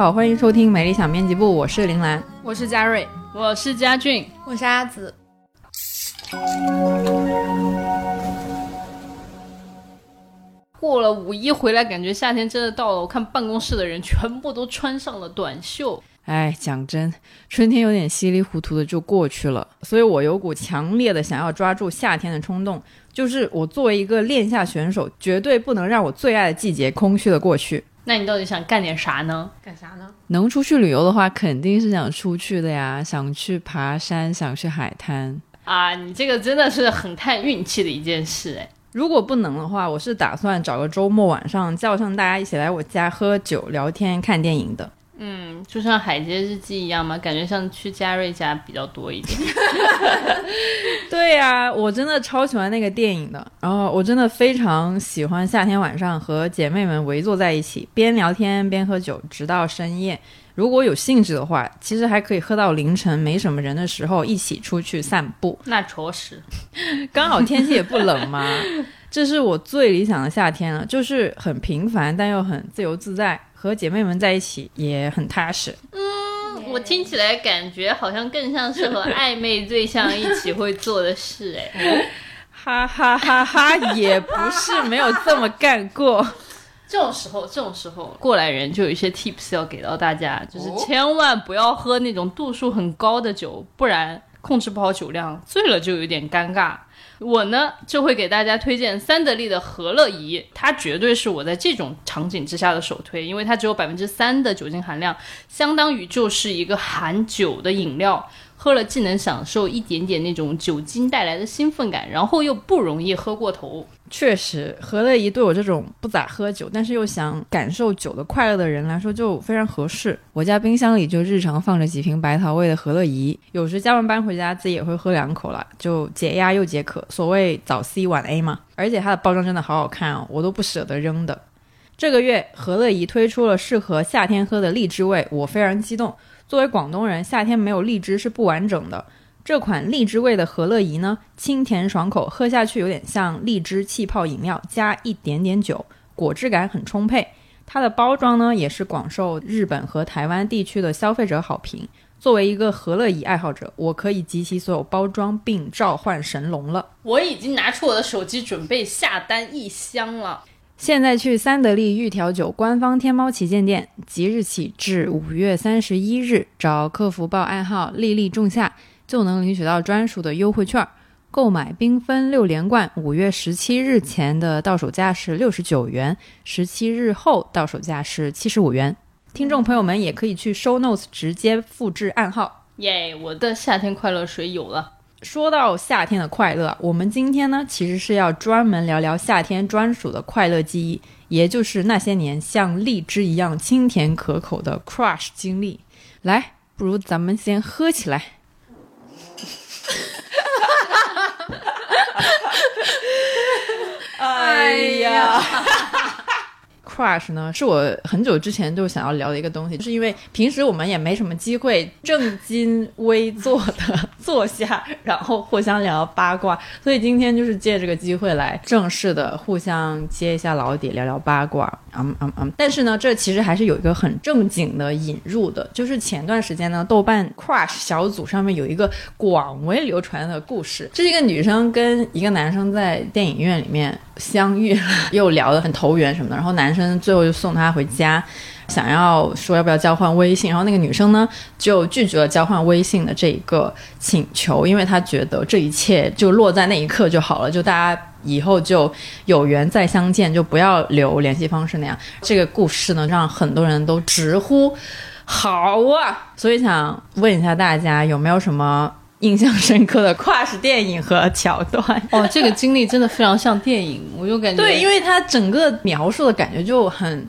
好，欢迎收听《美丽小编辑部》，我是林兰。我是嘉瑞，我是佳俊，我是阿紫。过了五一回来，感觉夏天真的到了。我看办公室的人全部都穿上了短袖。哎，讲真，春天有点稀里糊涂的就过去了，所以我有股强烈的想要抓住夏天的冲动。就是我作为一个恋夏选手，绝对不能让我最爱的季节空虚的过去。那你到底想干点啥呢？干啥呢？能出去旅游的话，肯定是想出去的呀，想去爬山，想去海滩。啊，你这个真的是很看运气的一件事哎。如果不能的话，我是打算找个周末晚上叫上大家一起来我家喝酒、聊天、看电影的。嗯，就像《海街日记》一样嘛，感觉像去嘉瑞家比较多一点。对呀、我真的超喜欢那个电影的。然后我真的非常喜欢夏天晚上和姐妹们围坐在一起，边聊天边喝酒，直到深夜。如果有兴致的话，其实还可以喝到凌晨，没什么人的时候一起出去散步。那着实，刚好天气也不冷嘛，这是我最理想的夏天了，就是很平凡但又很自由自在，和姐妹们在一起也很踏实。嗯我听起来感觉好像更像是和暧昧对象一起会做的事哎。哈哈哈哈，也不是没有这么干过。这种时候，这种时候，过来人就有一些 tips 要给到大家，就是千万不要喝那种度数很高的酒，不然控制不好酒量，醉了就有点尴尬。我呢就会给大家推荐三得利的和乐怡，它绝对是我在这种场景之下的首推，因为它只有百分之三的酒精含量，相当于就是一个含酒的饮料。喝了既能享受一点点那种酒精带来的兴奋感，然后又不容易喝过头。确实，和乐怡对我这种不咋喝酒，但是又想感受酒的快乐的人来说就非常合适。我家冰箱里就日常放着几瓶白桃味的和乐怡，有时加完班回家自己也会喝两口啦，就解压又解渴。所谓早 C 晚 A 嘛，而且它的包装真的好好看哦，我都不舍得扔的。这个月，和乐怡推出了适合夏天喝的荔枝味，我非常激动。作为广东人，夏天没有荔枝是不完整的。这款荔枝味的和乐怡呢，清甜爽口，喝下去有点像荔枝气泡饮料加一点点酒，果汁感很充沛。它的包装呢，也是广受日本和台湾地区的消费者好评。作为一个和乐怡爱好者，我可以集齐所有包装并召唤神龙了。我已经拿出我的手机准备下单一箱了。现在去三得利玉调酒官方天猫旗舰店，即日起至五月三十一日，找客服报暗号“丽丽仲夏”，就能领取到专属的优惠券。购买缤纷六连冠，五月十七日前的到手价是六十九元，十七日后到手价是七十五元。听众朋友们也可以去 Show Notes 直接复制暗号。耶我的夏天快乐水有了。说到夏天的快乐，我们今天呢其实是要专门聊聊夏天专属的快乐记忆，也就是那些年像荔枝一样清甜可口的 crush 经历。来，不如咱们先喝起来。哎呀 ，crush 呢是我很久之前就想要聊的一个东西，就是因为平时我们也没什么机会正襟危坐的 坐下，然后互相聊八卦，所以今天就是借这个机会来正式的互相揭一下老底，聊聊八卦。嗯嗯嗯。但是呢，这其实还是有一个很正经的引入的，就是前段时间呢，豆瓣 crush 小组上面有一个广为流传的故事，这是一个女生跟一个男生在电影院里面相遇，又聊得很投缘什么的，然后男生最后就送她回家。想要说要不要交换微信，然后那个女生呢就拒绝了交换微信的这一个请求，因为她觉得这一切就落在那一刻就好了，就大家以后就有缘再相见，就不要留联系方式那样。这个故事呢，让很多人都直呼好啊，所以想问一下大家有没有什么印象深刻的跨时电影和桥段？哦，这个经历真的非常像电影，我就感觉对，因为它整个描述的感觉就很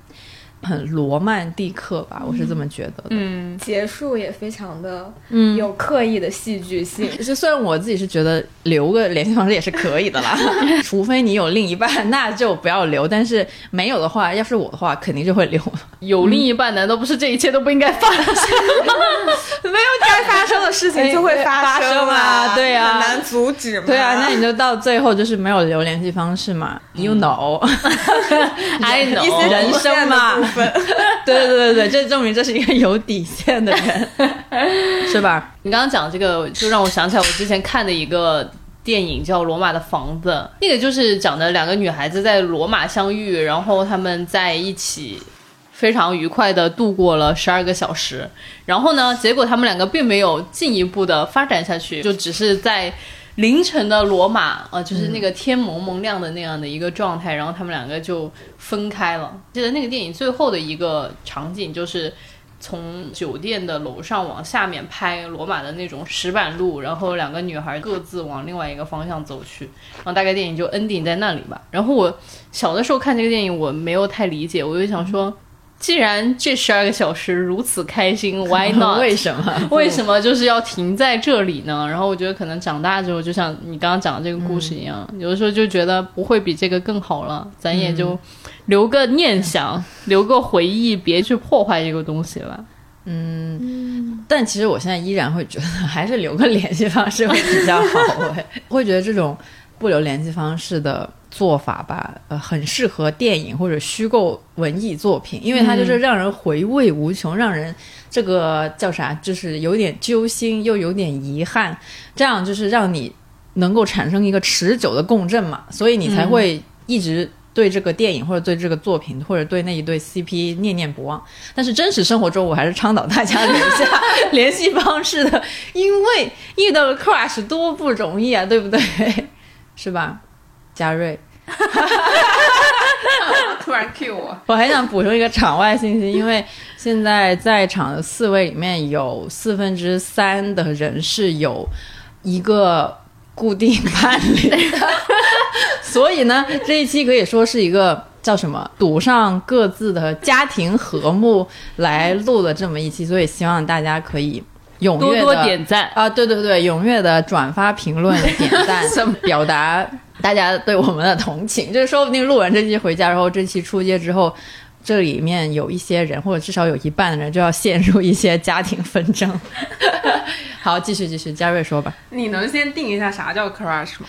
很罗曼蒂克吧，我是这么觉得的。嗯，结束也非常的嗯有刻意的戏剧性。就虽然我自己是觉得留个联系方式也是可以的啦，除非你有另一半，那就不要留。但是没有的话，要是我的话，肯定就会留。有另一半，难道不是这一切都不应该发生？没有该发生的事情就会发生发生啊对啊很难阻止嘛。对啊，那你就到最后就是没有留联系方式嘛，you know，I know，人生嘛分 对对对对对，这证明这是一个有底线的人，是吧？你刚刚讲这个，就让我想起来我之前看的一个电影叫《罗马的房子》，那个就是讲的两个女孩子在罗马相遇，然后她们在一起。非常愉快的度过了十二个小时，然后呢，结果他们两个并没有进一步的发展下去，就只是在凌晨的罗马，呃，就是那个天蒙蒙亮的那样的一个状态，然后他们两个就分开了。记得那个电影最后的一个场景就是从酒店的楼上往下面拍罗马的那种石板路，然后两个女孩各自往另外一个方向走去，然后大概电影就 ending 在那里吧。然后我小的时候看这个电影，我没有太理解，我就想说，既然这十二个小时如此开心，Why not？为什么？为什么就是要停在这里呢？然后我觉得可能长大之后，就像你刚刚讲的这个故事一样，有的时候就觉得不会比这个更好了，咱也就留个念想，留个回忆，别去破坏这个东西了。嗯但其实我现在依然会觉得，还是留个联系方式会比较好。会，会觉得这种不留联系方式的做法吧，呃，很适合电影或者虚构文艺作品，因为它就是让人回味无穷，让人这个叫啥，就是有点揪心又有点遗憾，这样就是让你能够产生一个持久的共振嘛，所以你才会一直。对这个电影或者对这个作品或者对那一对 CP 念念不忘，但是真实生活中，我还是倡导大家留下联系方式的，因为遇到了 crush 多不容易啊，对不对？是吧？嘉瑞，突然 Q 我，我还想补充一个场外信息，因为现在在场的四位里面有四分之三的人是有一个固定伴侣。的，所以呢，这一期可以说是一个叫什么赌上各自的家庭和睦来录的这么一期，所以希望大家可以踊多跃的多点赞，啊，对对对，踊跃的转发、评论、点赞，表达大家对我们的同情。就是说不定录完这期回家，然后这期出街之后，这里面有一些人，或者至少有一半的人就要陷入一些家庭纷争。好，继续继续，嘉瑞说吧。你能先定一下啥叫 crush 吗？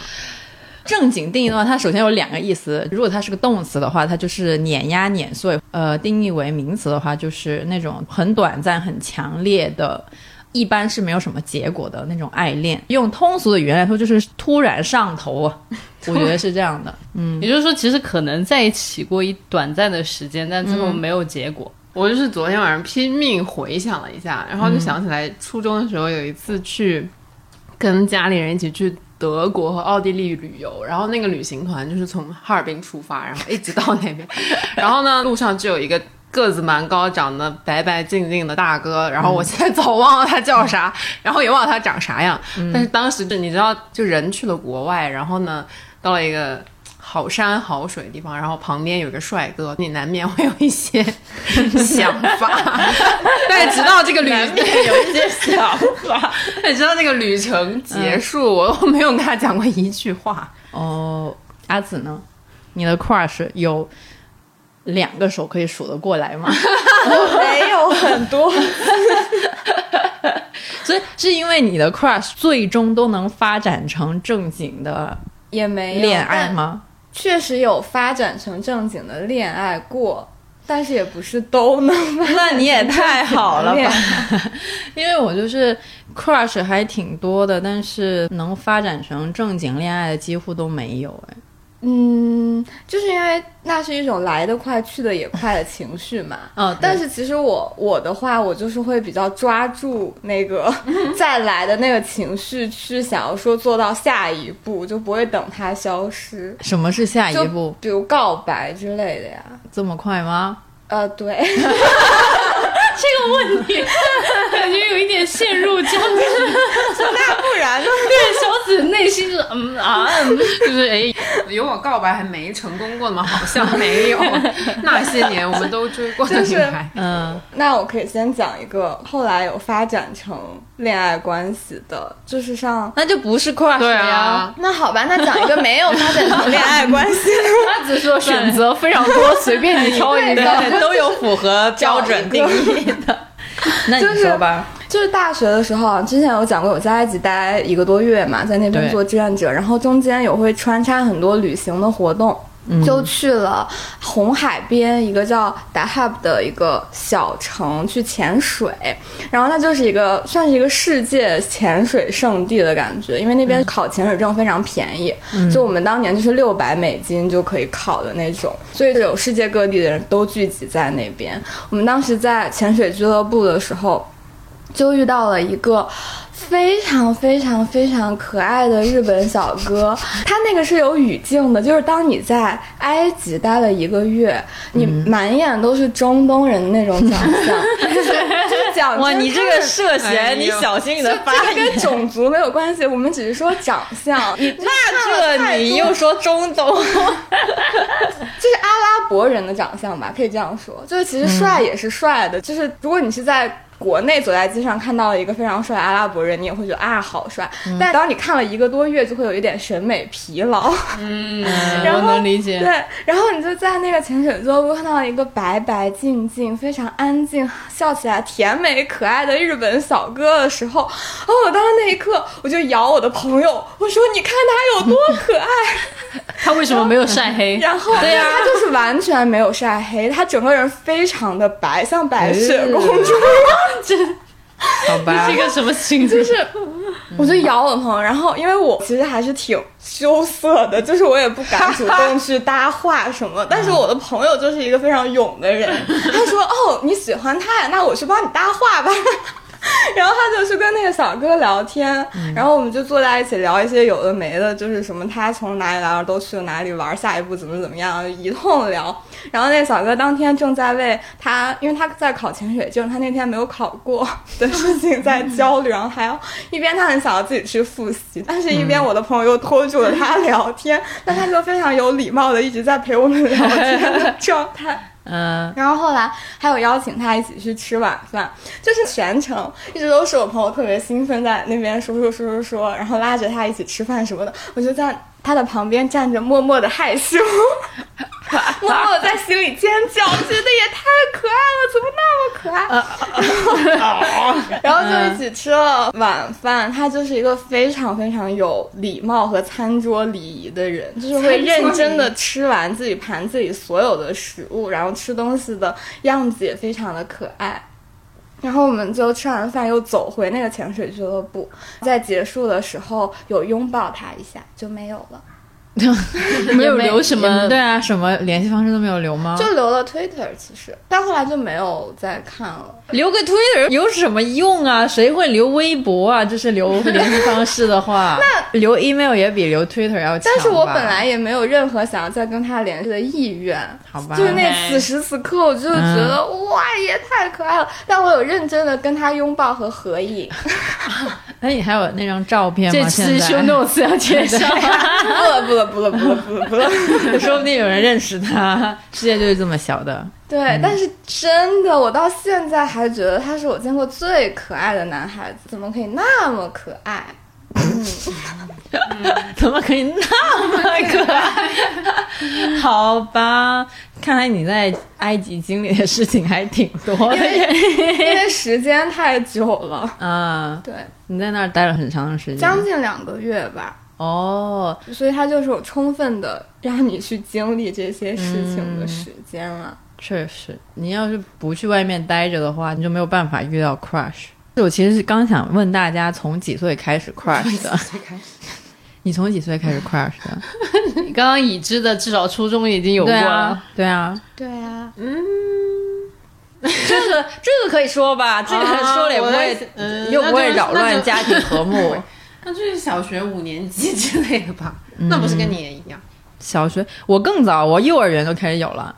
正经定义的话，它首先有两个意思。如果它是个动词的话，它就是碾压、碾碎；呃，定义为名词的话，就是那种很短暂、很强烈的，一般是没有什么结果的那种爱恋。用通俗的语言来说，就是突然上头啊。我觉得是这样的。嗯也就是说，其实可能在一起过一短暂的时间，但最后没有结果。我就是昨天晚上拼命回想了一下，然后就想起来初中的时候有一次去跟家里人一起去德国和奥地利旅游，然后那个旅行团就是从哈尔滨出发，然后一直到那边，然后呢路上就有一个。个子蛮高，长得白白净净的大哥，然后我现在早忘了他叫啥，然后也忘了他长啥样，但是当时就你知道，就人去了国外，然后呢，到了一个好山好水的地方，然后旁边有个帅哥，你难免会有一些 想法。但直到这个旅有一些想法。但直到那个旅程结束，我都没有跟他讲过一句话。哦，阿紫呢？你的 crush 有两个手可以数得过来吗？没有很多，所以是因为你的 crush 最终都能发展成正经的也没有恋爱？吗？确实有发展成正经的恋爱过，但是也不是都能那你也太好了恋吧爱！因为我就是 crush 还挺多的，但是能发展成正经恋爱的几乎都没有哎。嗯，就是因为那是一种来得快去得也快的情绪嘛。哦，但是其实我我的话，我就是会比较抓住那个 再来的那个情绪，去想要说做到下一步，就不会等它消失。什么是下一步？比如告白之类的呀。这么快吗？呃，对，感觉有一点陷入僵局。那不然呢？对，小紫内心是嗯啊，嗯就是哎，有我告白还没成功过吗？好像没有。那些年我们都追过的女孩，嗯，那我可以先讲一个后来有发展成恋爱关系的，就是像。那就不是 crush 对了呀。啊，那好吧，那讲一个没有发展成 恋爱关系的。他只说选择非常多，随便你挑一个。都有符合标准定义的。那你说吧，就是大学的时候啊，之前有讲过，我在埃及待一个多月嘛，在那边做志愿者，然后中间有会穿插很多旅行的活动。就去了红海边一个叫达哈布的一个小城去潜水，然后那就是一个算是一个世界潜水圣地的感觉，因为那边考潜水证非常便宜，就我们当年就是六百美金就可以考的那种，所以有世界各地的人都聚集在那边。我们当时在潜水俱乐部的时候，就遇到了一个非常非常非常可爱的日本小哥，他那个是有语境的，就是当你在埃及待了一个月，你满眼都是中东人那种长相，就 是就是讲哇，你这个涉嫌，哎你小心你的发跟。种族没有关系，我们只是说长相。你那这你又说中东，就是阿拉伯人的长相吧，可以这样说。就是其实帅也是帅的，就是如果你是在。国内走在街上看到了一个非常帅的阿拉伯人，你也会觉得啊好帅。但当你看了一个多月，就会有一点审美疲劳。嗯，然后我能理解。对，然后你就在那个潜水俱乐部看到一个白白净净、非常安静、笑起来甜美可爱的日本小哥的时候，哦，我当时那一刻我就摇我的朋友，我说你看他有多可爱。他为什么没有晒黑？然后对呀、他就是完全没有晒黑，他整个人非常的白，像白雪公主。好吧是一个什么星座？就是，我就摇我的朋友，然后因为我其实还是挺羞涩的，就是我也不敢主动去搭话什么，但是我的朋友就是一个非常勇的人，他说：“哦，你喜欢他呀，那我去帮你搭话吧。” 然后他就去跟那个小哥聊天，然后我们就坐在一起聊一些有的没的，就是什么他从哪里来，都去了哪里玩，下一步怎么怎么样，一通聊。然后那个小哥当天正在为他，因为他在考潜水证，他那天没有考过 的事情在焦虑，然后还要一边他很想要自己去复习，但是一边我的朋友又拖住了他聊天，但他就非常有礼貌的一直在陪我们聊天的状态。嗯，然后后来还有邀请他一起去吃晚饭，就是全程一直都是我朋友特别兴奋在那边说说说说说，然后拉着他一起吃饭什么的，我就在他的旁边站着，默默的害羞，默默地在心里尖叫，觉得也太可爱了，怎么那么可爱？然后就一起吃了晚饭。他就是一个非常非常有礼貌和餐桌礼仪的人，就是会认真的吃完自己盘子里所有的食物，然后吃东西的样子也非常的可爱。然后我们就吃完饭又走回那个潜水俱乐部，在结束的时候有拥抱他一下，就没有了，没有留什么对啊，什么联系方式都没有留吗？就留了 Twitter，其实，但后来就没有再看了。留个 Twitter 有什么用啊？谁会留微博啊？就是留联系方式的话，那留 email 也比留 Twitter 要强吧。但是我本来也没有任何想要再跟他联系的意愿，好吧，就是那此时此刻，我就觉得、哇，也太可爱了。但我有认真的跟他拥抱和合影，那你还有那张照片吗？这次现在 show notes 要介绍。不了不了不了不了不了不了。说不定有人认识他。世界就是这么小的。对，但是真的，我到现在还觉得他是我见过最可爱的男孩子，怎么可以那么可爱？怎么可以那么可爱？好吧，看来你在埃及经历的事情还挺多的耶。因为时间太久了，啊，对，你在那儿待了很长的时间。将近两个月吧。哦，所以他就是有充分的让你去经历这些事情的时间了。确实，你要是不去外面待着的话，你就没有办法遇到 crush。我其实是刚想问大家，从几岁开始 crush 的？你从几岁开始 crush 的？你刚刚已知的至少初中已经有过了。对啊，对啊，对啊，这个这个可以说吧，这个说了也不会又不会扰乱家庭和睦。那就是小学五年级之类的吧？那不是跟你也一样？小学我更早，我幼儿园就开始有了。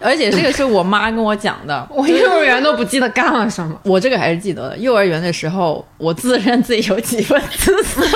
而且这个是我妈跟我讲的。我幼儿园都不记得干了什么。我这个还是记得的。幼儿园的时候，我自认自己有几分自私。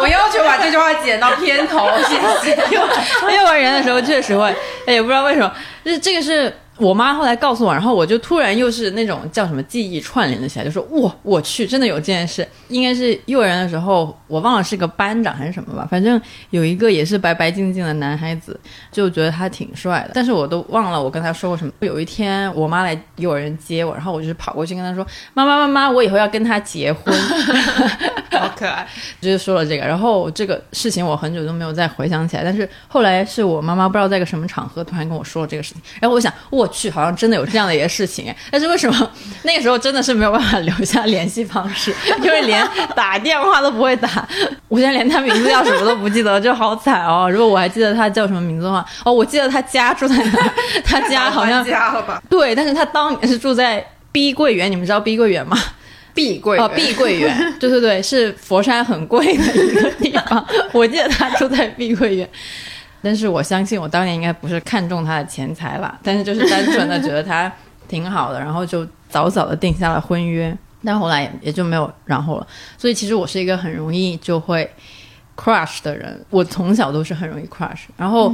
我要求把这句话剪到片头，谢谢。幼 幼儿园的时候确实会，哎也不知道为什么，就是这个是我妈后来告诉我，然后我就突然又是那种叫什么记忆串联了起来，就说哇，我去，真的有这件事。应该是幼儿园的时候，我忘了是个班长还是什么吧，反正有一个也是白白净净的男孩子，就觉得他挺帅的，但是我都忘了我跟他说过什么。有一天我妈来幼儿园接我，然后我就是跑过去跟他说：“妈妈妈妈，我以后要跟他结婚。”好可爱，就是说了这个，然后这个事情我很久都没有再回想起来，但是后来是我妈妈不知道在个什么场合突然跟我说了这个事情，然后我想我去，好像真的有这样的一个事情哎，但是为什么那个时候真的是没有办法留下联系方式，因为连打电话都不会打，我现在连他名字叫什么都不记得，就好惨哦。如果我还记得他叫什么名字的话，哦，我记得他家住在哪儿，他家好像家了吧？对，但是他当年是住在碧桂园，你们知道碧桂园吗？碧桂哦，碧桂园，对对对，是佛山很贵的一个地方。我记得他住在碧桂园，但是我相信我当年应该不是看中他的钱财吧，但是就是单纯的觉得他挺好的，然后就早早的定下了婚约。但后来也也就没有然后了。所以其实我是一个很容易就会 crush 的人，我从小都是很容易 crush。然后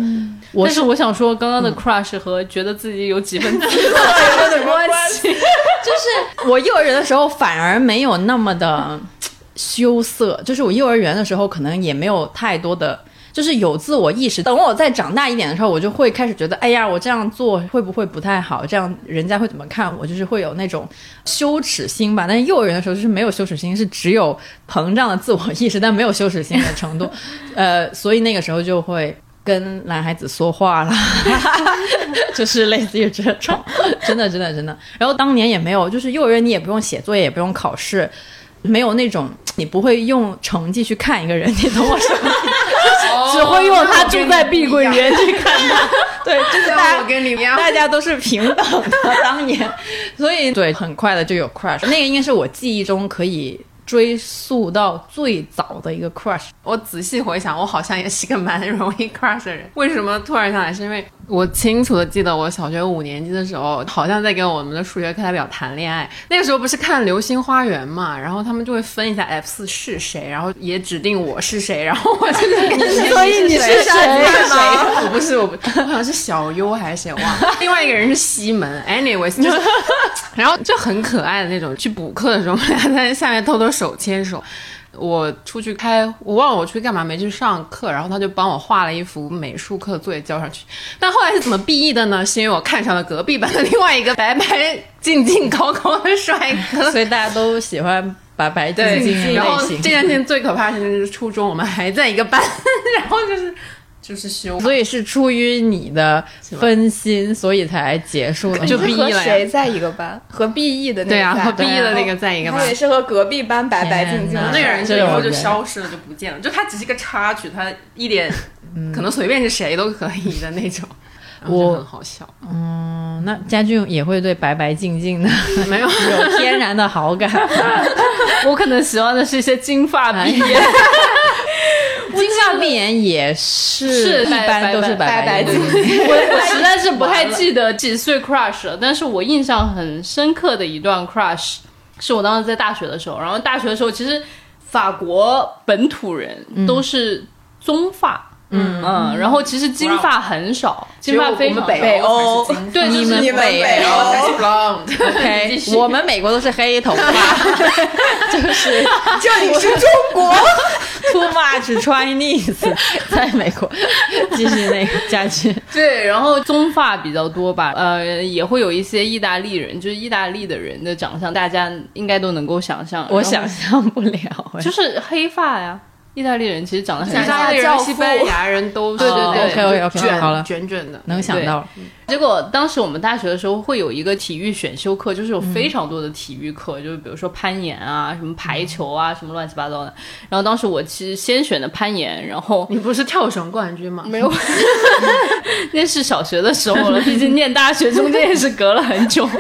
我但是我想说，刚刚的 crush 和觉得自己有几分 自私有点关系。就是我幼儿园的时候反而没有那么的羞涩，就是我幼儿园的时候可能也没有太多的。就是有自我意识，等我再长大一点的时候，我就会开始觉得，哎呀，我这样做会不会不太好？这样人家会怎么看我？就是会有那种羞耻心吧。但是幼儿园的时候就是没有羞耻心，是只有膨胀的自我意识，但没有羞耻心的程度。呃，所以那个时候就会跟男孩子说话了，就是类似于这种，真的真的真的。然后当年也没有，就是幼儿园你也不用写作业，也不用考试，没有那种你不会用成绩去看一个人，你懂我什么意思？只会用他住在碧桂园去看他。对，就是大家我跟你一样，大家都是平等的，当年，所以对，很快的就有 crush，那个应该是我记忆中可以追溯到最早的一个 crush。我仔细回想，我好像也是个蛮容易 crush 的人。为什么突然想来？是因为我清楚的记得，我小学五年级的时候，好像在跟我们的数学课代表谈恋爱。那个时候不是看《流星花园》嘛，然后他们就会分一下 F 四是谁，然后也指定我是谁，然后我就在跟所以你是谁吗？我不是，我不，我好像是小优还是谁忘了。另外一个人是西门，anyways，就是，然后就很可爱的那种。去补课的时候，我们俩在下面偷偷手牵手。我出去开，我忘了我出去干嘛没去上课，然后他就帮我画了一幅美术课作业交上去。但后来是怎么毕业的呢？是因为我看上了隔壁班的另外一个白白净净高高的帅哥。所以大家都喜欢白白净净的然后。这件事情最可怕的事情就是初中我们还在一个班，然后就是就是凶，所以是出于你的分心，所以才结束了。就和毕业了谁在一个班？和 B E 的那个对啊，和 B E 的那个在一个班我也。是和隔壁班白白净净的那个人就这以后就消失了，就不见了。就他只是一个插曲，他一点可能随便是谁都可以的那种，我很好笑。嗯，那家俊也会对白白净净的 没有，有天然的好感。我可能喜欢的是一些金发碧眼，金发碧眼也是，是一般都是白白净白净。我 我实在是不太记得几岁 crush 了，但是我印象很深刻的一段 crush 是我当时在大学的时候，然后大学的时候其实法国本土人都是棕发。嗯嗯。嗯，然后其实金发很少，金发非常少北欧对，就是你们北北欧才是 blonde。OK，我们美国都是黑头发，就是这里是中国，too much Chinese，在美国。继续那个家去。对，然后棕发比较多吧，呃，也会有一些意大利人，就是意大利的人的长相，大家应该都能够想象。我想象不了，哎就是黑发呀，意大利人其实长得很像。意大利人、西班牙人都 对对对卷好了卷卷的。能想到。结果当时我们大学的时候会有一个体育选修课，就是有非常多的体育课，就是比如说攀岩啊、什么排球啊、什么乱七八糟的。然后当时我其实先选的攀岩，然后你不是跳绳冠军吗？没有，那是小学的时候了，毕竟念大学中间也是隔了很久。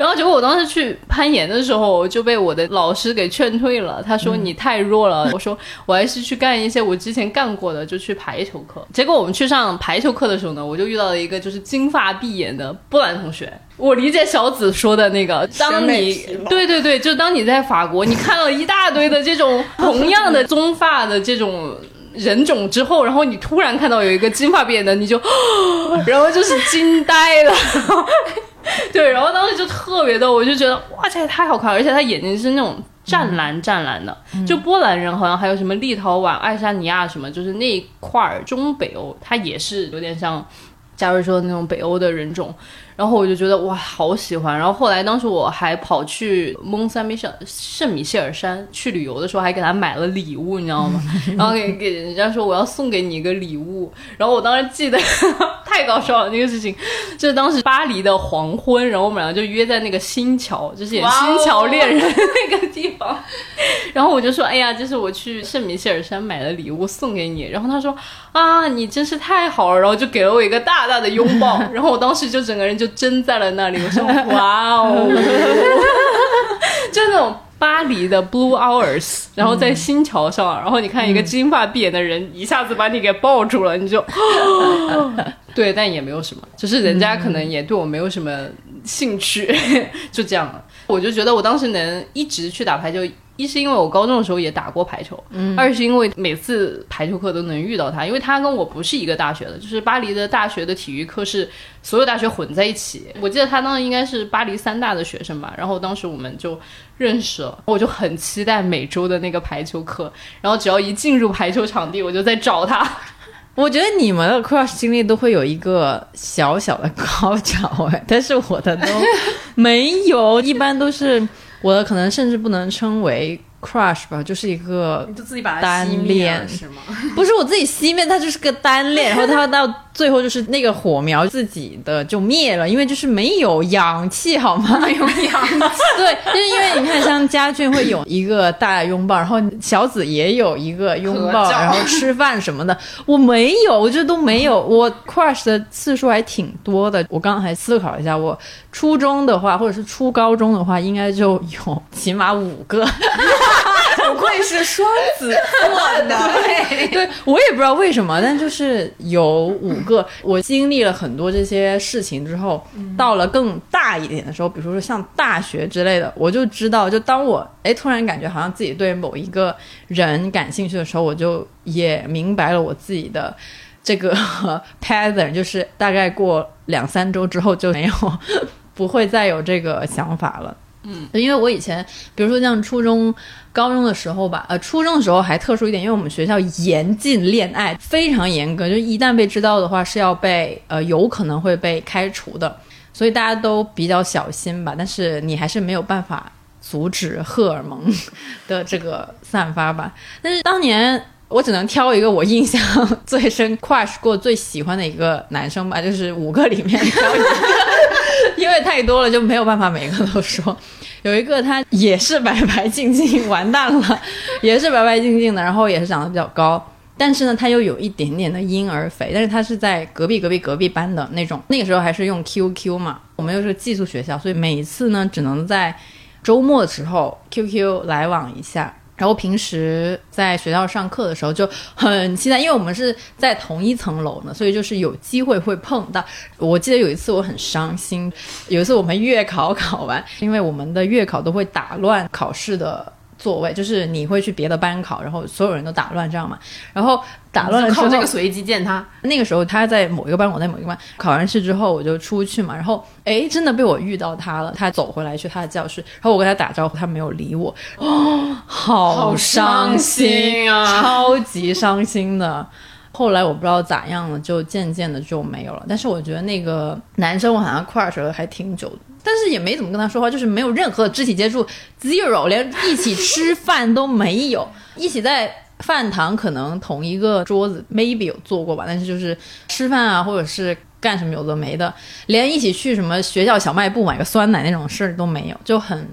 然后结果我当时去攀岩的时候，就被我的老师给劝退了。他说你太弱了。我说我还是去干一些我之前干过的，就去排球课。结果我们去上排球课的时候呢，我就遇到了一个就是金发碧眼的波兰同学。我理解小紫说的那个，当你对对对，就当你在法国，你看到一大堆的这种同样的 棕发的这种。人种之后，然后你突然看到有一个金发碧眼的，你就，然后就是惊呆了。对，然后当时就特别逗，我就觉得哇，这也太好看了，而且他眼睛是那种湛蓝湛蓝的，就波兰人好像还有什么立陶宛、爱沙尼亚什么，就是那一块儿中北欧，他也是有点像加瑞说的那种北欧的人种。然后我就觉得哇，好喜欢。然后后来当时我还跑去蒙塞米圣圣米歇尔山去旅游的时候，还给他买了礼物，你知道吗？然后给给人家说我要送给你一个礼物。然后我当时记得 太搞笑了那个事情，就是当时巴黎的黄昏，然后我们俩就约在那个新桥，就是演《新桥恋人 》那个地方。然后我就说，哎呀，这是我去圣米歇尔山买的礼物送给你。然后他说，啊，你真是太好了，然后就给了我一个大大的拥抱。然后我当时就整个人就真在了那里，我说，哇哦，就那种。巴黎的 Blue Hours，然后在新桥上，然后你看一个金发碧眼的人一下子把你给抱住了，你就，对，但也没有什么，就是人家可能也对我没有什么兴趣，就这样了。我就觉得我当时能一直去打排球，一是因为我高中的时候也打过排球，二是因为每次排球课都能遇到他，因为他跟我不是一个大学的，就是巴黎的大学的体育课是所有大学混在一起。我记得他当时应该是巴黎三大的学生吧，然后当时我们就认识了，我就很期待每周的那个排球课，然后只要一进入排球场地，我就在找他。我觉得你们的 crush 经历都会有一个小小的高潮哎，但是我的都没有，一般都是我可能甚至不能称为 crush 吧，就是一个你就自己把它单灭恋了是吗？不是我自己熄灭，它就是个单恋，然后它到最后就是那个火苗自己的就灭了，因为就是没有氧气，好吗？没有氧气。对，就是因为你看，像家俊会有一个大拥抱，然后小紫也有一个拥抱，照然后吃饭什么的，我没有，我这都没有。我 crush 的次数还挺多的。我刚刚还思考了一下，我初中的话，或者是初高中的话，应该就有起码五个。不愧是双子座的，对我也不知道为什么，但就是有五个。我经历了很多这些事情之后，到了更大一点的时候，比如说像大学之类的，我就知道，就当我哎突然感觉好像自己对某一个人感兴趣的时候，我就也明白了我自己的。这个 pattern 就是大概过两三周之后就没有，不会再有这个想法了。嗯，因为我以前，比如说像初中、高中的时候吧，呃，初中的时候还特殊一点，因为我们学校严禁恋爱，非常严格，就一旦被知道的话是要被呃有可能会被开除的，所以大家都比较小心吧。但是你还是没有办法阻止荷尔蒙 的这个散发吧。但是当年我只能挑一个我印象最深、crush 过、最喜欢的一个男生吧，就是五个里面挑一个。因为太多了，就没有办法每个都说。有一个他也是白白净净，完蛋了，也是白白净净的，然后也是长得比较高，但是呢，他又有一点点的婴儿肥，但是他是在隔壁隔壁隔壁班的那种，那个时候还是用 QQ 嘛，我们又是寄宿学校，所以每一次呢只能在周末的时候 QQ 来往一下。然后平时在学校上课的时候就很期待，因为我们是在同一层楼呢，所以就是有机会会碰到。我记得有一次我很伤心，有一次我们月考考完，因为我们的月考都会打乱考试的座位，就是你会去别的班考，然后所有人都打乱这样嘛。然后打乱了之后，靠这个随机见他，那个时候他在某一个班，我在某一个班。考完试之后我就出去嘛，然后哎，真的被我遇到他了。他走回来去他的教室，然后我跟他打招呼，他没有理我，哦，好伤心啊超级伤心的。后来我不知道咋样了，就渐渐的就没有了。但是我觉得那个男生我好像 crush 了还挺久的，但是也没怎么跟他说话，就是没有任何肢体接触，zero，连一起吃饭都没有，一起在饭堂可能同一个桌子 maybe 有坐过吧，但是就是吃饭啊，或者是干什么有的没的，连一起去什么学校小卖部买个酸奶那种事儿都没有，就很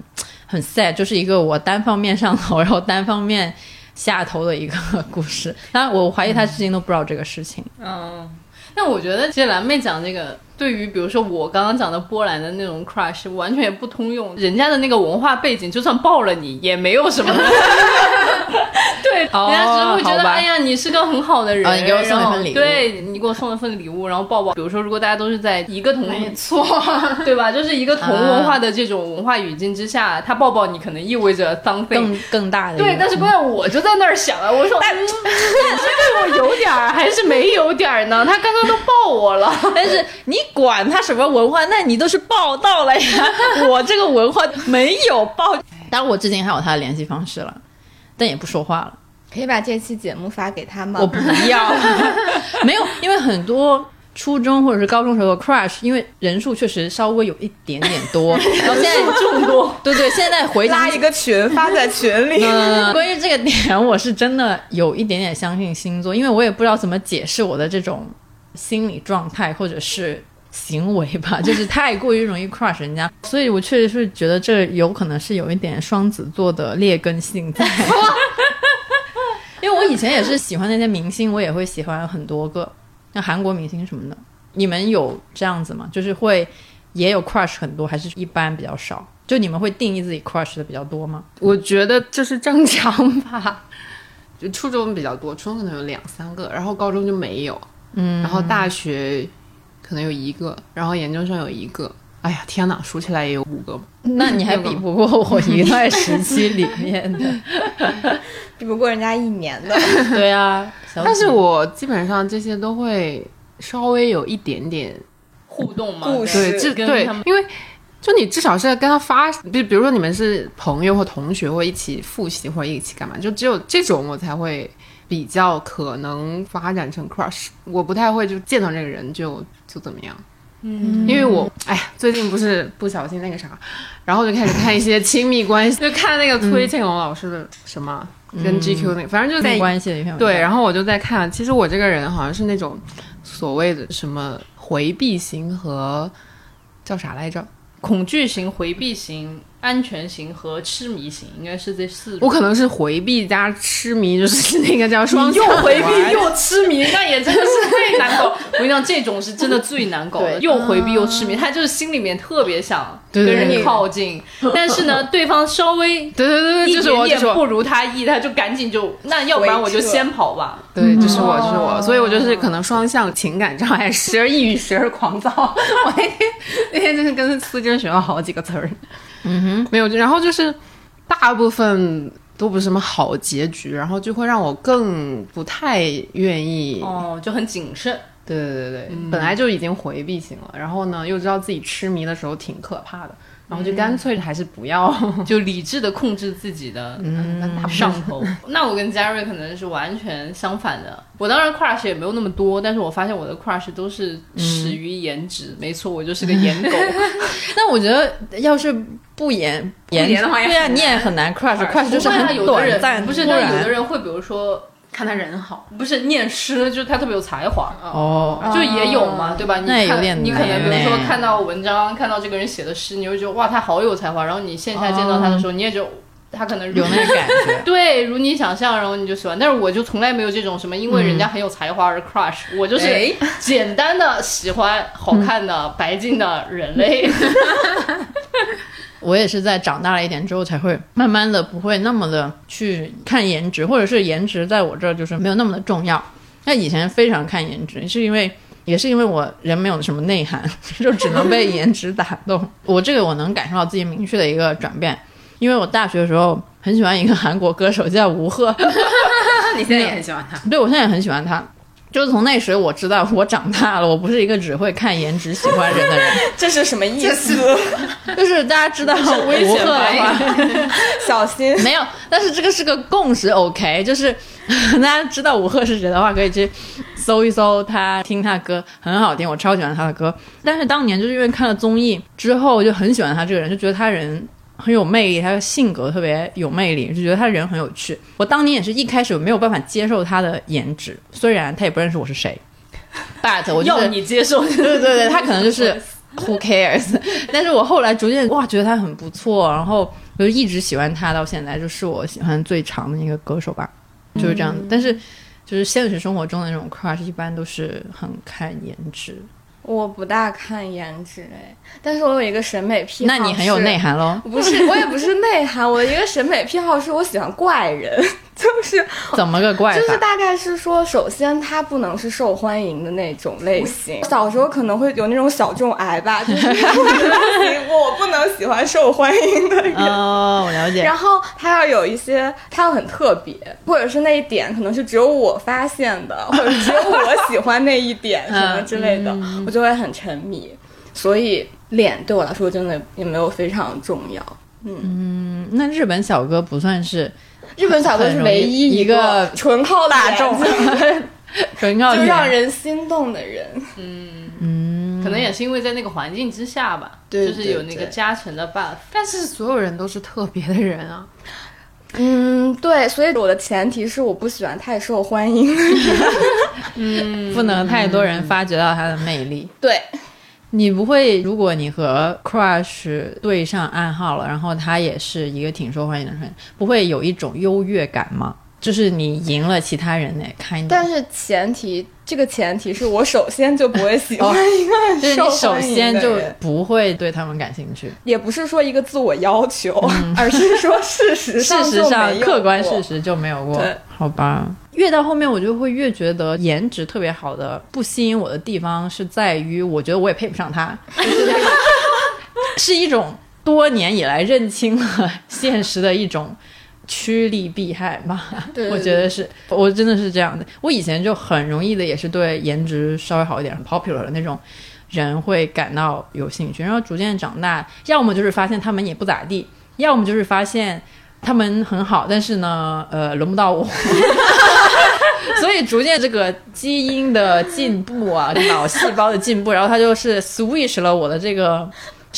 很 sad，就是一个我单方面上头，然后单方面下头的一个故事。当然，我怀疑他至今都不知道这个事情。嗯，但我觉得，其实蓝妹讲这个，对于比如说我刚刚讲的波兰的那种 crush，完全也不通用。人家的那个文化背景，就算抱了你，也没有什么。对，人哦家只是会觉得，哎呀，你是个很好的人，给我送份礼物对你给我送了份礼物，然后抱抱。比如说，如果大家都是在一个同没错，对吧？就是一个同文化的这种文化语境之下，他抱抱你可能意味着 something。更更大的对，但是关键我就在那儿想啊，我说，嗯，你是对我有点儿还是没有点儿呢？他刚刚都抱我了，但是你管他什么文化，那你都是报道了呀。我这个文化没有报，当然我至今还有他的联系方式了，但也不说话了。可以把这期节目发给他吗？我不要，没有，因为很多初中或者是高中时候的 crush，因为人数确实稍微有一点点多，然后现在众多，对对，现在回想拉一个群发在群里。嗯，关于这个点，我是真的有一点点相信星座，因为我也不知道怎么解释我的这种心理状态或者是行为吧，就是太过于容易 crush 人家，所以我确实是觉得这有可能是有一点双子座的劣根性在。因为我以前也是喜欢那些明星，我也会喜欢很多个，像韩国明星什么的。你们有这样子吗？就是会也有 crush 很多，还是一般比较少？就你们会定义自己 crush 的比较多吗？我觉得这是正常吧。就初中比较多，初中可能有两三个，然后高中就没有，嗯，然后大学可能有一个，然后研究生有一个。哎呀，天哪，数起来也有五个吧。那你还比不过我一段时期里面的。比不过人家一年的。对啊，但是我基本上这些都会稍微有一点点互动嘛，故事对，这对跟他们，因为就你至少是跟他发，比比如说你们是朋友或同学，或一起复习或者一起干嘛，就只有这种我才会比较可能发展成 crush。我不太会就见到这个人就就怎么样。嗯，因为我哎呀，最近不是不小心那个啥，然后就开始看一些亲密关系，就看那个崔庆龙老师的什么、跟 GQ 那个，反正就在没关系的一篇对，然后我就在看，其实我这个人好像是那种所谓的什么回避型和叫啥来着？恐惧型、回避型、安全型和痴迷型，应该是这四种。我。可能是回避加痴迷，就是那个叫双 又回避又痴迷，那也真的是最难搞。我跟你讲，这种是真的最难搞的，对又回避又痴迷，他就是心里面特别想跟人靠近，但是呢，对方稍微对对对对，就是我，就是我，点点不如他意，他就赶紧就那要不然我就先跑吧。对，就是我，就是我，所以我就是可能双向情感障碍，时而抑郁，时而狂躁。我那天那天真是跟思珍学了好几个词儿，嗯哼，没有，然后就是大部分都不是什么好结局，然后就会让我更不太愿意哦，就很谨慎。对对对对，本来就已经回避型了，然后呢又知道自己痴迷的时候挺可怕的，然后就干脆还是不要。就理智的控制自己的上头。那我跟 Jerry 可能是完全相反的。我当然 crush 也没有那么多，但是我发现我的 crush 都是始于颜值。没错，我就是个颜狗。那我觉得要是不演演演的话对啊，你也很难 crush，crush 就是很有的人短暂，不是，突但有的人会，比如说看他人好，不是念诗，就是他特别有才华。哦，就也有嘛，对吧？你看有点你可能比如说看到文章，看到这个人写的诗，你会觉得哇，他好有才华。然后你线下见到他的时候，你也就他可能如有那个感觉。对，如你想象，然后你就喜欢。但是我就从来没有这种什么因为人家很有才华而 crush，、我就是哎简单的喜欢好看的、白净的人类。我也是在长大了一点之后，才会慢慢的不会那么的去看颜值，或者是颜值在我这儿就是没有那么的重要。那以前非常看颜值，是因为也是因为我人没有什么内涵，就只能被颜值打动。我这个我能感受到自己明确的一个转变，因为我大学的时候很喜欢一个韩国歌手叫吴赫，你现在也很喜欢他。对我现在也很喜欢他。就是从那时我知道我长大了，我不是一个只会看颜值喜欢人的人。这是什么意思？就是大家知道吴赫的话，小心。没有，但是这个是个共识，OK，就是大家知道吴赫是谁的话，可以去搜一搜他，听他歌很好听，我超喜欢他的歌。但是当年就是因为看了综艺之后，就很喜欢他这个人，就觉得他人很有魅力，他的性格特别有魅力，就觉得他人很有趣。我当年也是一开始没有办法接受他的颜值，虽然他也不认识我是谁，but 我就 要你接受，对对对，他可能就是 who cares，但是我后来逐渐哇觉得他很不错，然后我就一直喜欢他到现在，就是我喜欢最长的一个歌手吧，就是这样。但是就是现实生活中的那种 crush 一般都是很看颜值，我不大看颜值哎，但是我有一个审美癖好，那你很有内。涵喽。不是，我也不是内涵，我的一个审美癖好是我喜欢怪人，就是怎么个怪？就是大概是说，首先他不能是受欢迎的那种类型。小时候可能会有那种小众癌吧，就是 我不能喜欢受欢迎的人。哦，我了解。然后他要有一些，他要很特别，或者是那一点可能是只有我发现的，或者只有我喜欢那一点什么之类的，我就会很沉迷。所以脸对我来说真的也没有非常重要。嗯那日本小哥不算是日本小哥是唯一一个个纯靠大众 纯靠就让。人心动的人。嗯嗯可能也是因为在那个环境之下吧，对就是有那个加成的 buff。但是所有人都是特别的人啊，嗯，对，所以我的前提是我不喜欢太受欢迎的人。不能太多人发掘到他的魅力。对，你不会，如果你和 crush 对上暗号了，然后他也是一个挺受欢迎的人，不会有一种优越感吗？就是你赢了其他人呢，看但是前提这个前提是我首先就不会喜欢 一个很受就是你首先就不会对他们感兴趣。也不是说一个自我要求，而是说事实上事实上客观事实就没有过，好吧？越到后面，我就会越觉得颜值特别好的不吸引我的地方是在于，我觉得我也配不上他，就是 是一种多年以来认清了现实的一种趋利避害吧。对 我觉得是，我真的是这样的。我以前就很容易的，也是对颜值稍微好一点、很 popular 的那种人会感到有兴趣，然后逐渐长大，要么就是发现他们也不咋地，要么就是发现他们很好，但是呢，呃，轮不到我。所以逐渐这个基因的进步啊，脑细胞的进步，然后它就是 switch 了我的这个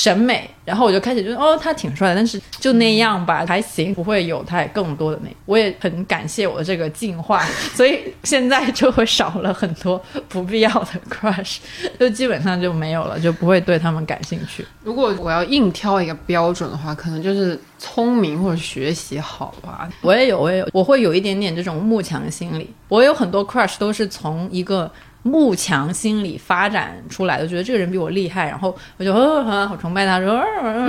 审美，然后我就开始觉得哦，他挺帅的，但是就那样吧，还行，不会有太更多的那。我也很感谢我的这个进化，所以现在就会少了很多不必要的 crush，就基本上就没有了，就不会对他们感兴趣。如果我要硬挑一个标准的话，可能就是聪明或者学习好吧。我也有，我也有，我会有一点点这种慕强心理。我有很多 crush 都是从一个慕强心理发展出来的，觉得这个人比我厉害，然后我就呃呃好崇拜他，说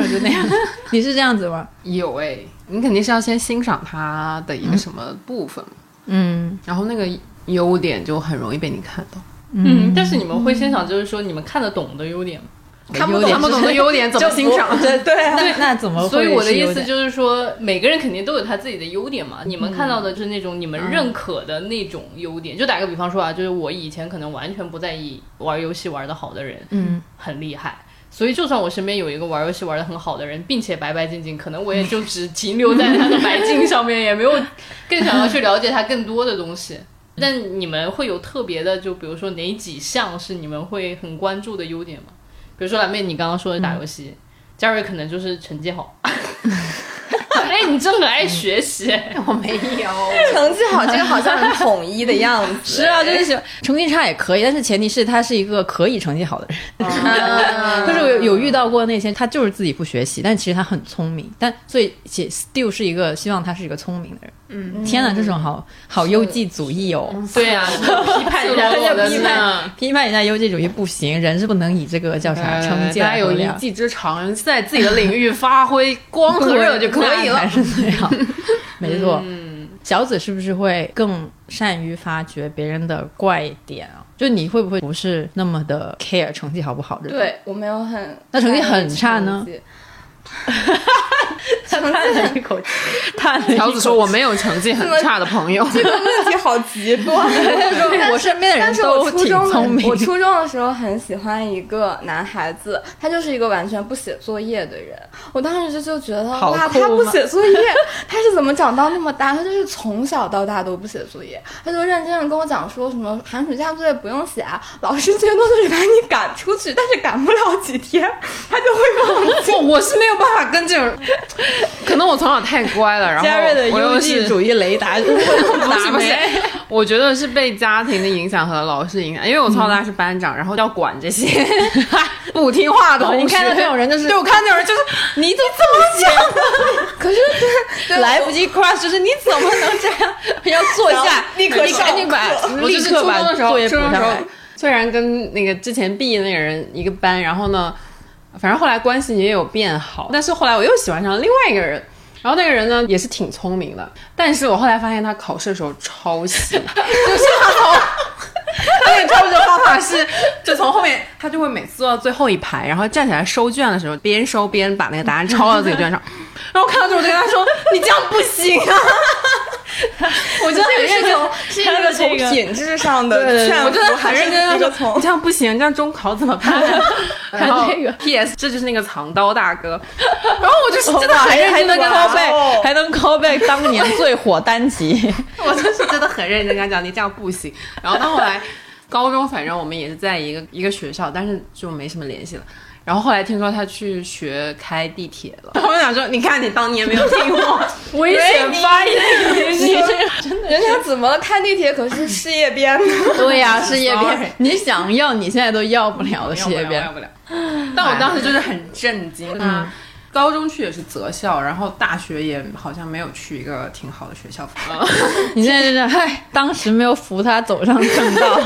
就那样。你是这样子吗？有哎、你肯定是要先欣赏他的一个什么部分，嗯然后那个优点就很容易被你看到。嗯，但是你们会欣赏，就是说你们看得懂的优点吗？看不看不懂的优点怎么欣赏？对对啊，那那怎么会所以我的意思就是说，每个人肯定都有他自己的优点嘛。你们看到的就是那种你们认可的那种优点。就打个比方说啊，就是我以前可能完全不在意玩游戏玩的好的人，嗯，很厉害。所以，就算我身边有一个玩游戏玩的很好的人，并且白白净净，可能我也就只停留在他的白净上面，也没有更想要去了解他更多的东西。但你们会有特别的，就比如说哪几项是你们会很关注的优点吗？比如说蓝妹，你刚刚说的打游戏，嘉瑞可能就是成绩好。哎，你真的很爱学习，我没有，成绩好，这个好像很统一的样子。是啊，就是喜欢成绩差也可以，但是前提是他是一个可以成绩好的人。嗯就是我有有遇到过那些他就是自己不学习，但其实他很聪明，但所以且 still 是一个希望他是一个聪明的人。嗯，天哪，这种好好优绩主义哦。对啊、批判一下批判批判一下优绩主义不行，人是不能以这个叫啥呃成绩大家有一。技之长，在自己的领域发挥光和热就可以了 还。是这样，没错。小紫是不是会更善于发掘别人的怪点啊？就你会不会不是那么的 care 成绩好不好的人？，对我没有很，那成绩很差呢？他 叹了一口气，叹了一口气条子说：“我没有成绩很差的朋友。这个问题好极端。我身边的人但是我都挺初中聪明的，我初中的时候很喜欢一个男孩子，他就是一个完全不写作业的人。我当时就觉得，哇，他不吗写作业，他是怎么长到那么大？他就是从小到大都不写作业，他就认真的跟我讲说什么寒暑假作业不用写啊，老师最多就是把你赶出去，但是赶不了几天，他就会忘记。我我是没有办法跟这种，可能我从小太乖了，然后嘉瑞的我又是优 绩主义雷达不是不是打没，我觉得是被家庭的影响和老师影响，因为我从小到大是班长，然后要管这些 不听话的同学。你看到这种人就是对我看到那种人就是你怎么这么想？可是对来不及 crush，就是你怎么能这样？要坐下，立刻你赶紧把我就是初立刻把中的时候，作业初中的时候补上来。虽然跟那个之前毕业那个人一个班，然后呢，反正后来关系也有变好，但是后来我又喜欢上了另外一个人。然后那个人呢也是挺聪明的，但是我后来发现他考试的时候抄袭，就是他从他那个抄袭的方法是，就从后面他就会每次坐到最后一排，然后站起来收卷的时候，边收边把那个答案抄到自己卷上。然后我看到之后我就跟他说：“你这样不行啊！” 我真的很认真，是一个从品质上的劝服，我真的很认真地说，你这样不行，这样中考怎么办？然后这个 P.S. 这就是那个藏刀大哥。然后我就是真的很认真的跟他 call，back，还能 call back 当年最火单集。我就是真的很认真跟他讲，你这样不行。然后到后来高中，反正我们也是在一个一个学校，但是就没什么联系了。然后后来听说他去学开地铁了，然 后我想说，你看你当年没有听 我，危险发言，你 真的人家怎么了？开地铁可是事业编的，对呀、事业编，你想要你现在都要不了的事业编。要。不了。但我当时就是很震惊，他高中去也是择校，然后大学也好像没有去一个挺好的学校。你现在就是，嗨，当时没有扶他走上正道。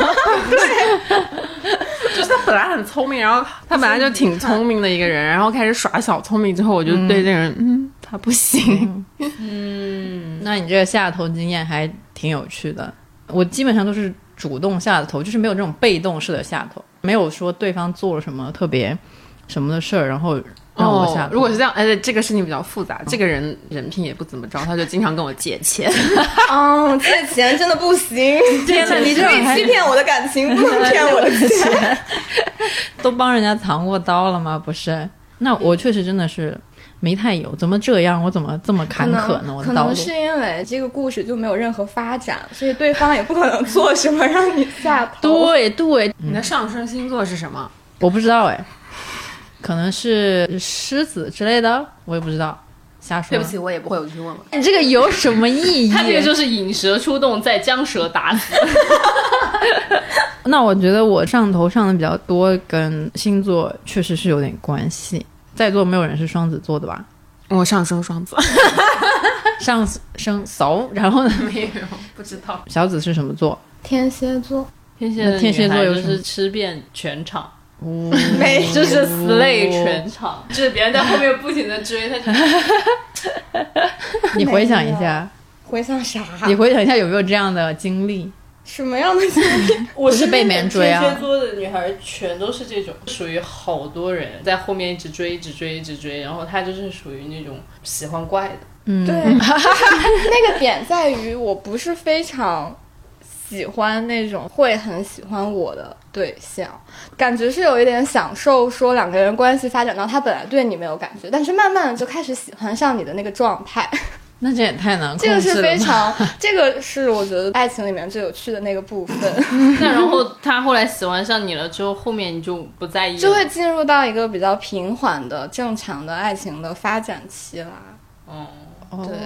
对 就是他本来很聪明，然后他本来就挺聪明的一个人，然后开始耍小聪明之后，我就对这个人，嗯，他不行。嗯那你这个下头经验还挺有趣的。我基本上都是主动下的头，就是没有这种被动式的下头，没有说对方做了什么特别什么的事儿，然后让我下头。哦如果是这样，而且这个事情比较复杂，这个人人品也不怎么着，他就经常跟我借钱。嗯，借钱真的不行。天哪，你这欺骗我的感情，不能 骗我的钱。都帮人家藏过刀了吗？不是，那我确实真的是没太有，怎么这样？我怎么这么坎坷呢？可能是因为这个故事就没有任何发展，所以对方也不可能做什么让你下头。对对，你的上升星座是什么？我不知道哎，可能是狮子之类的，我也不知道，瞎说。对不起，，我也不会，我去问问。你这个有什么意义？他这个就是引蛇出洞，再将蛇打死。那我觉得我上头上的比较多，跟星座确实是有点关系。在座没有人是双子座的吧？我上升双子，上升熟，然后呢？没有，不知道。小紫是什么座？天蝎座天蝎的天蝎座就有什么是吃遍全场，没 就是 slay 全场，就是别人在后面不停的追他，你回想一下，回想啥？你回想一下有没有这样的经历？什么样的经历？我是被别人追啊。天蝎座的女孩全都是这种，属于好多人在后面一直追，一直追，一直追，然后她就是属于那种喜欢怪的。嗯，对，那个点在于我不是非常喜欢那种会很喜欢我的对象，感觉是有一点享受，说两个人关系发展到他本来对你没有感觉，但是慢慢的就开始喜欢上你的那个状态，那这也太难这个是控制了吧。非常，这个是我觉得爱情里面最有趣的那个部分，那然后他后来喜欢上你了之后，后面你就不在意，就会进入到一个比较平缓的正常的爱情的发展期啦。哦，对，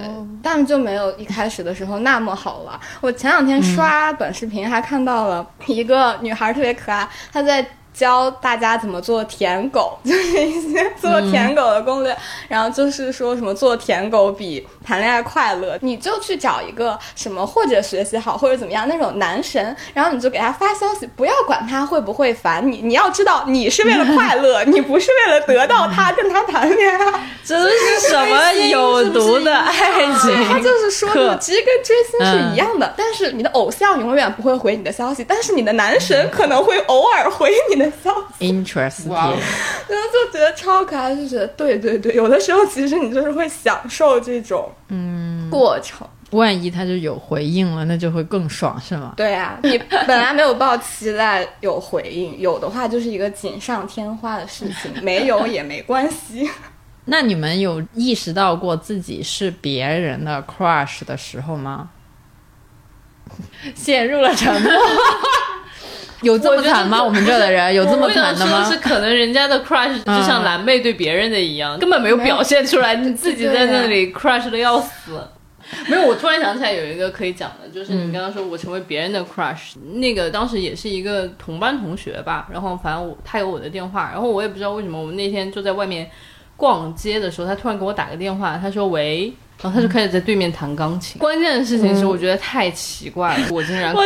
但就没有一开始的时候那么好玩。我前两天刷短视频，还看到了一个女孩特别可爱，她在。教大家怎么做舔狗，就是一些做舔狗的攻略，然后就是说什么做舔狗比谈恋爱快乐，你就去找一个什么或者学习好或者怎么样那种男神，然后你就给他发消息，不要管他会不会烦你，你要知道你是为了快乐，你不是为了得到他跟他谈恋爱。这是什么有毒的爱情他？就是说课的，其实跟追星是一样的，但是你的偶像永远不会回你的消息，但是你的男神可能会偶尔回你的，Interesting，然后就觉得超可爱，就觉得对对对，有的时候其实你就是会享受这种嗯过程。万一他就有回应了，那就会更爽，是吗？对啊，你 本来没有抱期待有回应，有的话就是一个锦上添花的事情，没有也没关系。那你们有意识到过自己是别人的 crush 的时候吗？陷入了沉默。有这么惨吗？我们这的人有这么惨的吗说是？可能人家的 crush 就像蓝妹对别人的一样，根本没有表现出来，你自己在那里 crush 的要死。没有，我突然想起来有一个可以讲的，就是你刚刚说我成为别人的 crush，、那个当时也是一个同班同学吧，然后反正我他有我的电话，然后我也不知道为什么，我们那天就在外面逛街的时候，他突然给我打个电话，他说喂。然后他就开始在对面弹钢琴。关键的事情是，我觉得太奇怪了，我竟然 哭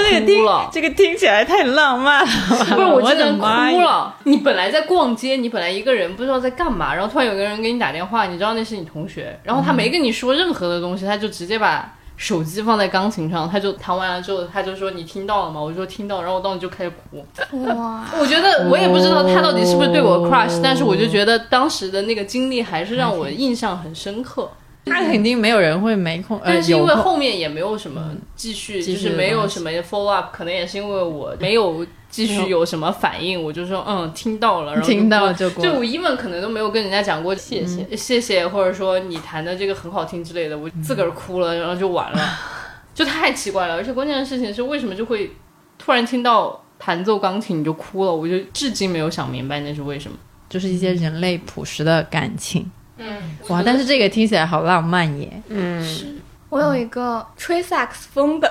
了。这个听起来太浪漫了，不是我的真的哭！了。你本来在逛街，你本来一个人不知道在干嘛，然后突然有个人给你打电话，你知道那是你同学，然后他没跟你说任何的东西，他就直接把手机放在钢琴上，他就弹完了之后，他就说你听到了吗？我就说听到，然后我当时就开始哭。哇，我觉得我也不知道他到底是不是对我 crush，、但是我就觉得当时的那个经历还是让我印象很深刻。他肯定没有人会没空，呃，但是因为后面也没有什么继续，就是没有什么 follow up，可能也是因为我没有继续有。什么反应，我就说嗯听到了，然后听到了就过。就我 even 可能都没有跟人家讲过谢谢、谢谢，或者说你弹的这个很好听之类的，我自个儿哭了，然后就完了，就太奇怪了。而且关键的事情是为什么就会突然听到弹奏钢琴你就哭了，我就至今没有想明白那是为什么。就是一些人类朴实的感情。嗯，哇，但是这个听起来好浪漫耶！嗯。我有一个吹萨克斯风的，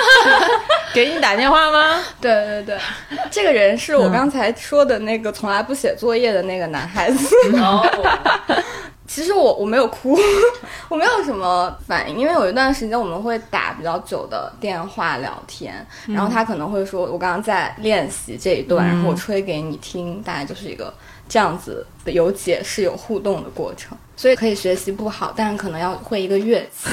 给你打电话吗？对对对，这个人是我刚才说的那个从来不写作业的那个男孩子。哦，其实我我没有哭，我没有什么反应，因为有一段时间我们会打比较久的电话聊天，然后他可能会说我刚刚在练习这一段，然后我吹给你听，大概就是一个这样子的有解释有互动的过程，所以可以学习不好，但是可能要会一个乐器。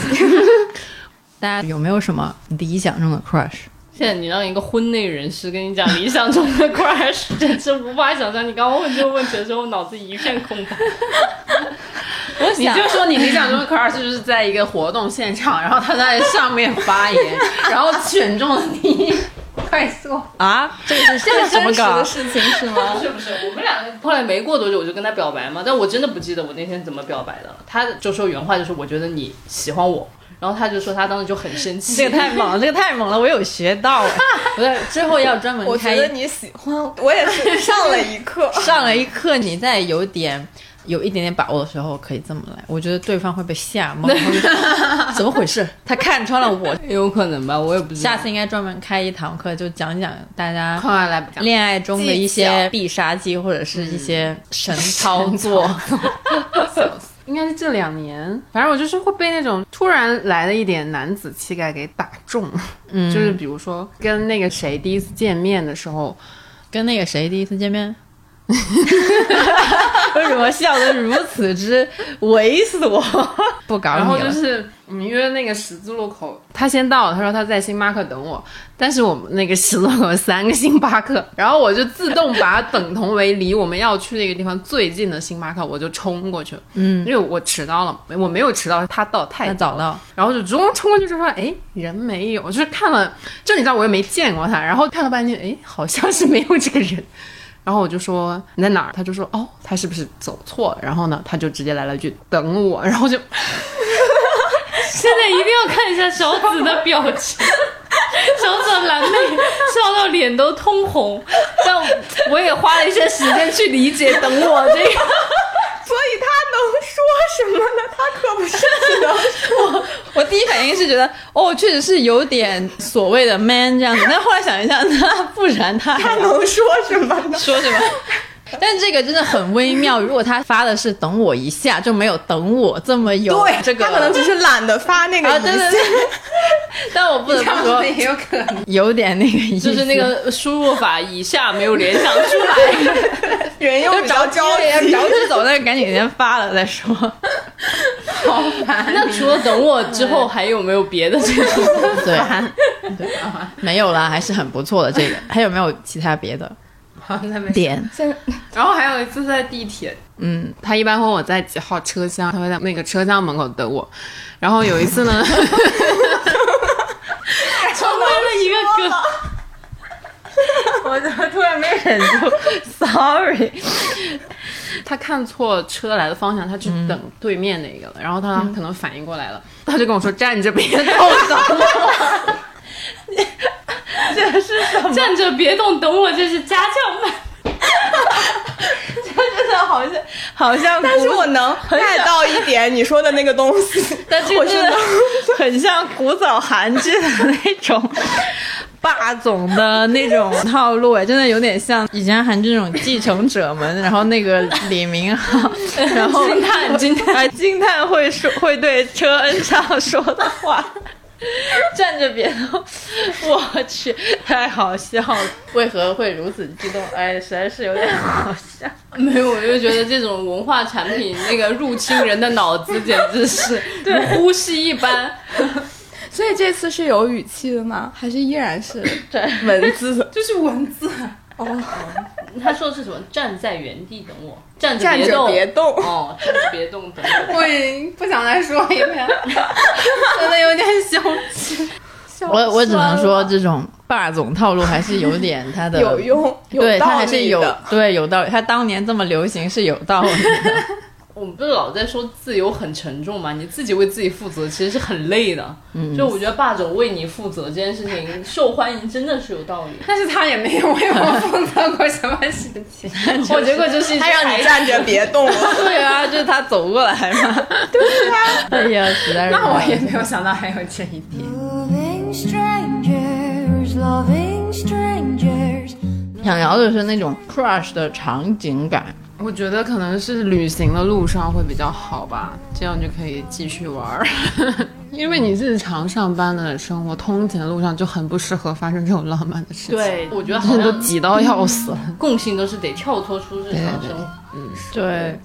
大家有没有什么理想中的 crush？现在你让一个婚内人士跟你讲理想中的 crush，真是无法想象。你刚刚问这个问题的时候，我脑子一片空白。我你就说你理想中的 crush 就是在一个活动现场，然后他在上面发言，然后选中了你，快速。啊，这个是这个什么真实梗的？事情是吗？不是不是？我们俩后来没过多久我就跟他表白嘛，但我真的不记得我那天怎么表白的了。他就说原话就是我觉得你喜欢我，然后他就说他当时就很生气。这个太猛了，这个太猛了，我有学到哎。不是，之后要专门开我觉得你喜欢我，也是 上了一课。上了一课，你在有点。有一点点把握的时候可以这么来，我觉得对方会被吓懵，怎么回事？他看穿了我。有可能吧，我也不知道。下次应该专门开一堂课，就讲讲大家恋爱中的一些必杀技，或者是一些神操作。应该是这两年，反正我就是会被那种突然来的一点男子气概给打中。嗯，就是比如说跟那个谁第一次见面的时候，跟那个谁第一次见面？为什么笑得如此之猥琐？不搞然后。就是我们约那个十字路口，他先到了，他说他在星巴克等我，但是我们那个十字路口有三个星巴克，然后我就自动把它等同为离我们要去那个地方最近的星巴克，我就冲过去了。嗯，因为我迟到了，我没有迟到，他到太他早了，然后就冲冲过去就说：“哎，人没有。”就是看了，就你知道我又没见过他，然后看了半天，哎，好像是没有这个人。然后我就说你在哪儿？他就说哦，他是不是走错了？然后呢，他就直接来了一句等我，然后就 现在一定要看一下小紫的表情，小紫的蓝妹笑到脸都通红，但我也花了一些时间去理解等我这个。所以他能说什么呢？他可不是只能说。我第一反应是觉得，哦，确实是有点所谓的 man 这样子，但后来想一下，那不然他还他能说什么呢？说什么？但这个真的很微妙。如果他发的是“等我一下”，就没有“等我”这么有对，这个。他可能只是懒得发那个 啊，一下。对对对。但我不得不说，也有可能。有点那个意思，就是那个输入法以下没有联想出来。人又着急，着急走，那赶紧先发了再说。好烦。那除了等我之后，还有没有别的这种？对，对没有啦，还是很不错的。这个还有没有其他别的点？然后还有一次在地铁，嗯，他一般问我在几号车厢，他会在那个车厢门口等我。然后有一次呢，成为了一个梗。我怎么突然没忍住？Sorry，他看错车来的方向，他去等对面那个了。然后他可能反应过来了，他就跟我说站着别动，等我。站着别动，等我，这是家教版。的好像好像，但是我能 get 到一点你说的那个东西，但这个真的很像古早韩剧的那种霸总的那种套路，哎，真的有点像以前韩剧那种继承者们，然后那个李明浩，然后惊叹惊叹哎惊叹会说会对车恩尚说的话。站着别动，我去，太好笑了！为何会如此激动？哎，实在是有点好笑。没有，我就觉得这种文化产品那个入侵人的脑子，简直是 如呼吸一般。所以这次是有语气的吗？还是依然是文字？就是文字，他说的是什么？站在原地等我，站着站着别动，别动。哦，站着别动等我。我已经不想再说一遍，真的有点羞耻。我我只能说，这种霸总套路还是有点他的有用，有对，他还是有。对有道理。他当年这么流行是有道理的。我们不是老在说自由很沉重吗？你自己为自己负责，其实是很累的。嗯，就我觉得霸总为你负责这件事情受欢迎，真的是有道理。但是他也没有为我负责过什么事情，我结果就是他让你站着别动了。对啊，就是他走过来嘛。对啊。哎呀，实在是那我也没有想到还有这一点。Loving strangers, loving strangers. 想聊的是那种 crush 的场景感。我觉得可能是旅行的路上会比较好吧，这样就可以继续玩儿。因为你日常上班的生活，通勤的路上就很不适合发生这种浪漫的事情。，对，我觉得好像挤到要死。共性都是得跳脱出日常生活。对，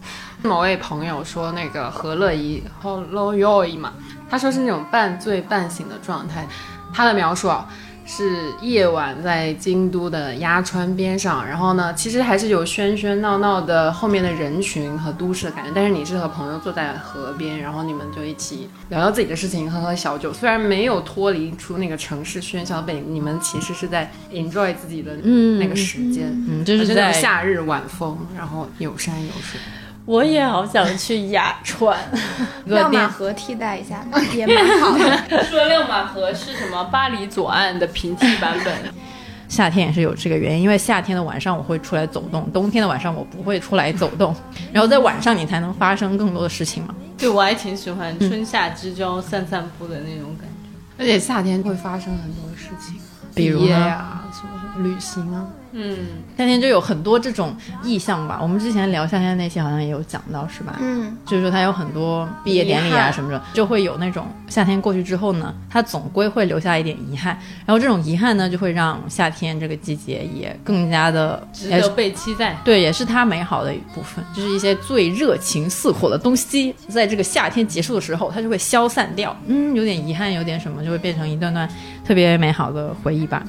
某位朋友说那个何乐怡 Hello Yoy 嘛，他说是那种半醉半醒的状态。他的描述啊，是夜晚在京都的鸭川边上，然后呢，其实还是有喧喧闹闹的后面的人群和都市的感觉，但是你是和朋友坐在河边，然后你们就一起聊聊自己的事情，喝喝小酒，虽然没有脱离出那个城市喧嚣背景，你们其实是在 enjoy 自己的那个时间，嗯，就是在夏日晚风，然后有山有水。我也好想去雅川，亮马河替代一下，也蛮好的。说亮马河是什么？巴黎左岸的平替版本。夏天也是有这个原因，因为夏天的晚上我会出来走动，冬天的晚上我不会出来走动，然后在晚上你才能发生更多的事情嘛。对，我还挺喜欢春夏之交散散步的那种感觉。而且夏天会发生很多事情，比如业啊，什么什么旅行啊，嗯，夏天就有很多这种意象吧。我们之前聊夏天那期好像也有讲到，是吧？嗯，就是说它有很多毕业典礼啊什么的，就会有那种夏天过去之后呢，它总归会留下一点遗憾。然后这种遗憾呢，就会让夏天这个季节也更加的值得被期待。对，也是它美好的一部分，就是一些最热情似火的东西，在这个夏天结束的时候，它就会消散掉。嗯，有点遗憾，有点什么，就会变成一段段特别美好的回忆吧。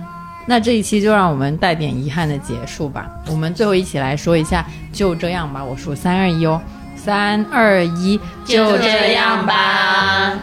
那这一期就让我们带点遗憾的结束吧。我们最后一起来说一下，就这样吧。我数三二一哦，三二一，就这样吧。